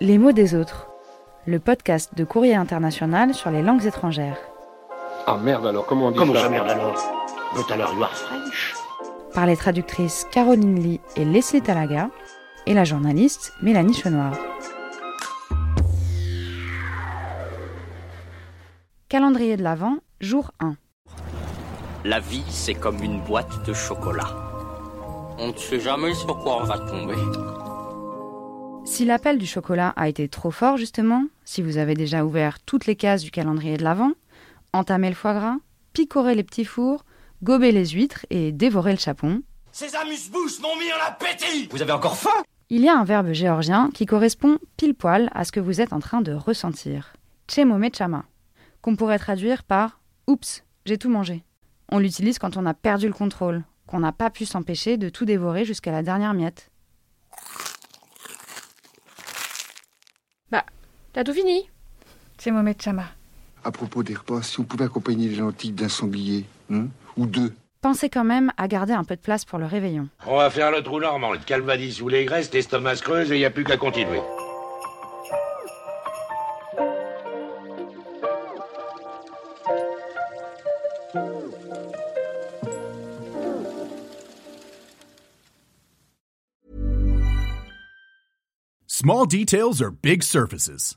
Les mots des autres, le podcast de Courrier International sur les langues étrangères. Ah merde alors, comment on dit Comment ça ça merde alors But alors you are French Par les traductrices Caroline Lee et Leslie Talaga et la journaliste Mélanie Chenoir. Calendrier de l'Avent, jour 1. La vie, c'est comme une boîte de chocolat. On ne sait jamais sur quoi on va tomber. Si l'appel du chocolat a été trop fort justement, si vous avez déjà ouvert toutes les cases du calendrier de l'Avent, entamé le foie gras, picoré les petits fours, gobé les huîtres et dévoré le chapon, Ces amuse-bouches m'ont mis en appétit Vous avez encore faim il y a un verbe géorgien qui correspond pile poil à ce que vous êtes en train de ressentir. Chemome chama, qu'on pourrait traduire par Oups, j'ai tout mangé. On l'utilise quand on a perdu le contrôle, qu'on n'a pas pu s'empêcher de tout dévorer jusqu'à la dernière miette. T'as tout fini Chemome chama. À propos des repas, si on pouvait accompagner les lentilles d'un sanglier, hein, ou deux. Pensez quand même à garder un peu de place pour le réveillon. On va faire le trou normand, le calvadis sous les graisses, l'estomac se creuse et il n'y a plus qu'à continuer. Small details are big surfaces.